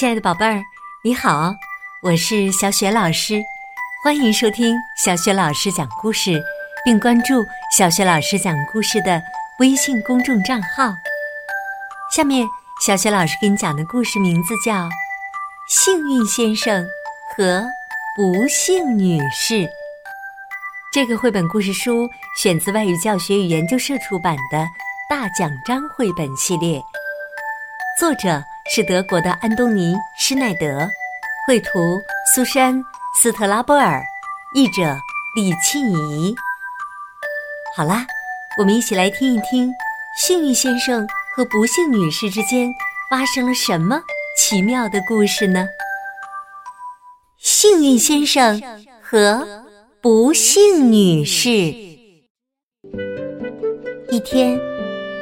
亲爱的宝贝儿，你好，我是小雪老师，欢迎收听小雪老师讲故事，并关注小雪老师讲故事的微信公众账号。下面，小雪老师给你讲的故事名字叫《幸运先生和不幸女士》。这个绘本故事书选自外语教学与研究社出版的《大奖章》绘本系列，作者。是德国的安东尼·施耐德，绘图苏珊·斯特拉波尔，译者李庆怡。好啦，我们一起来听一听幸运先生和不幸女士之间发生了什么奇妙的故事呢？幸运先生和不幸女士。一天，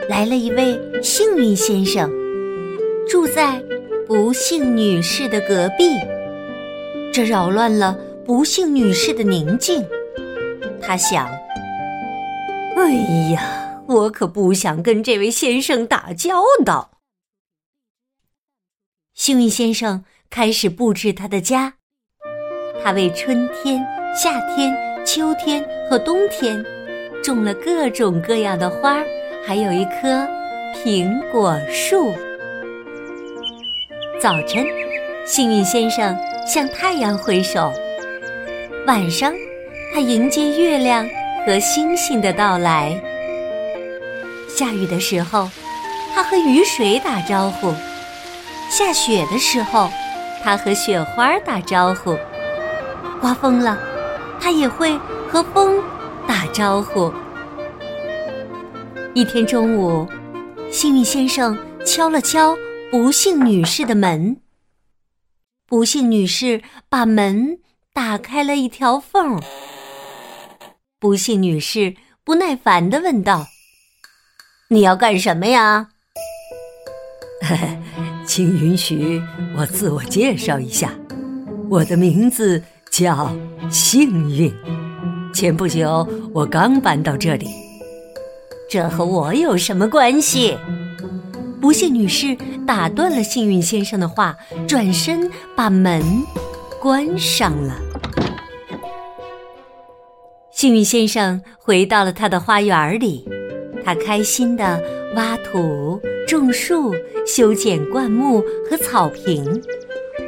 来了一位幸运先生。住在不幸女士的隔壁，这扰乱了不幸女士的宁静。她想：“哎呀，我可不想跟这位先生打交道。”幸运先生开始布置他的家，他为春天、夏天、秋天和冬天种了各种各样的花，还有一棵苹果树。早晨，幸运先生向太阳挥手；晚上，他迎接月亮和星星的到来。下雨的时候，他和雨水打招呼；下雪的时候，他和雪花打招呼；刮风了，他也会和风打招呼。一天中午，幸运先生敲了敲。不幸女士的门。不幸女士把门打开了一条缝。不幸女士不耐烦的问道：“你要干什么呀？”“请允许我自我介绍一下，我的名字叫幸运。前不久我刚搬到这里，这和我有什么关系？”不幸女士打断了幸运先生的话，转身把门关上了。幸运先生回到了他的花园里，他开心的挖土、种树、修剪灌木和草坪，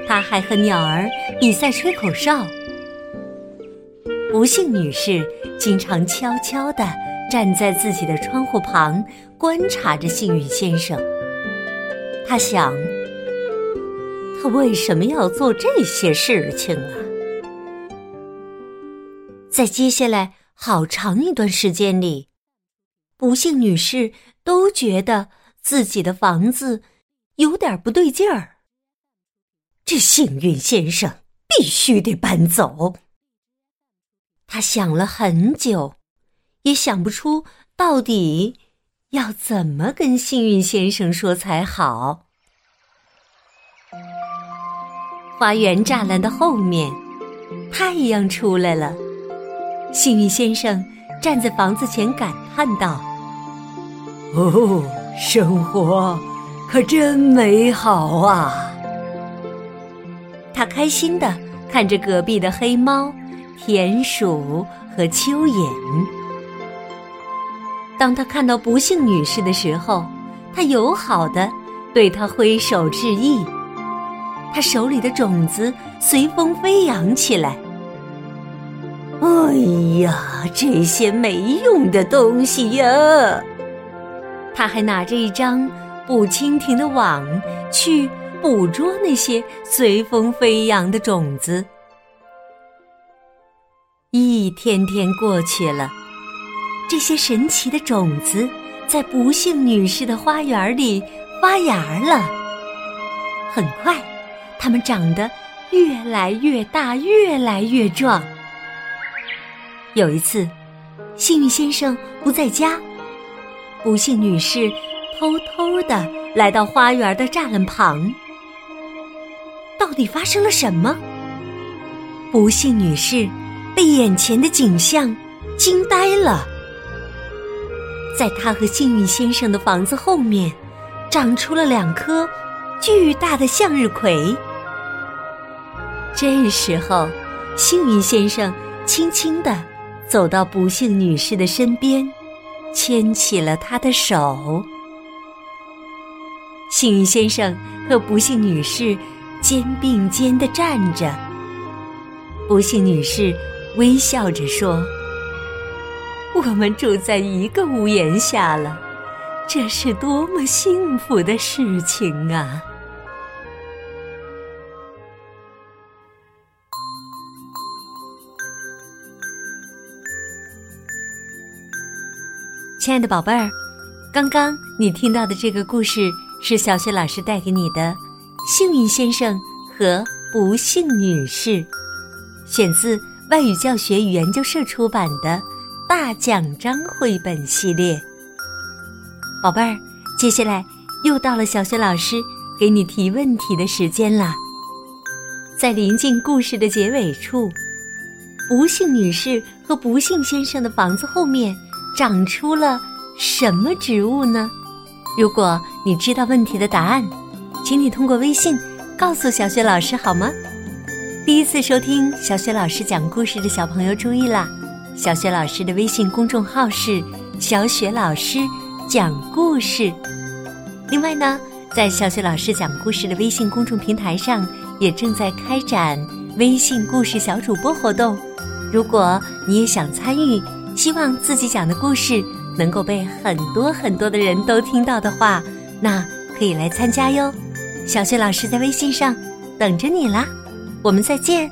他还和鸟儿比赛吹口哨。不幸女士经常悄悄地站在自己的窗户旁，观察着幸运先生。他想，他为什么要做这些事情啊？在接下来好长一段时间里，不幸女士都觉得自己的房子有点不对劲儿。这幸运先生必须得搬走。他想了很久，也想不出到底。要怎么跟幸运先生说才好？花园栅栏的后面，太阳出来了。幸运先生站在房子前，感叹道：“哦，生活可真美好啊！”他开心的看着隔壁的黑猫、田鼠和蚯蚓。当他看到不幸女士的时候，他友好的对她挥手致意。他手里的种子随风飞扬起来。哎呀，这些没用的东西呀！他还拿着一张捕蜻蜓的网去捕捉那些随风飞扬的种子。一天天过去了。这些神奇的种子在不幸女士的花园里发芽了。很快，它们长得越来越大，越来越壮。有一次，幸运先生不在家，不幸女士偷偷的来到花园的栅栏旁。到底发生了什么？不幸女士被眼前的景象惊呆了。在他和幸运先生的房子后面，长出了两棵巨大的向日葵。这时候，幸运先生轻轻地走到不幸女士的身边，牵起了她的手。幸运先生和不幸女士肩并肩地站着。不幸女士微笑着说：“我们住在一个屋檐下了，这是多么幸福的事情啊！”亲爱的宝贝儿，刚刚你听到的这个故事是小雪老师带给你的《幸运先生和不幸女士》，选自外语教学与研究社出版的《大奖章》绘本系列。宝贝儿，接下来又到了小雪老师给你提问题的时间啦。在临近故事的结尾处，不幸女士和不幸先生的房子后面。长出了什么植物呢？如果你知道问题的答案，请你通过微信告诉小雪老师好吗？第一次收听小雪老师讲故事的小朋友注意啦！小雪老师的微信公众号是“小雪老师讲故事”。另外呢，在小雪老师讲故事的微信公众平台上，也正在开展微信故事小主播活动。如果你也想参与，希望自己讲的故事能够被很多很多的人都听到的话，那可以来参加哟。小雪老师在微信上等着你啦，我们再见。